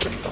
Thank you.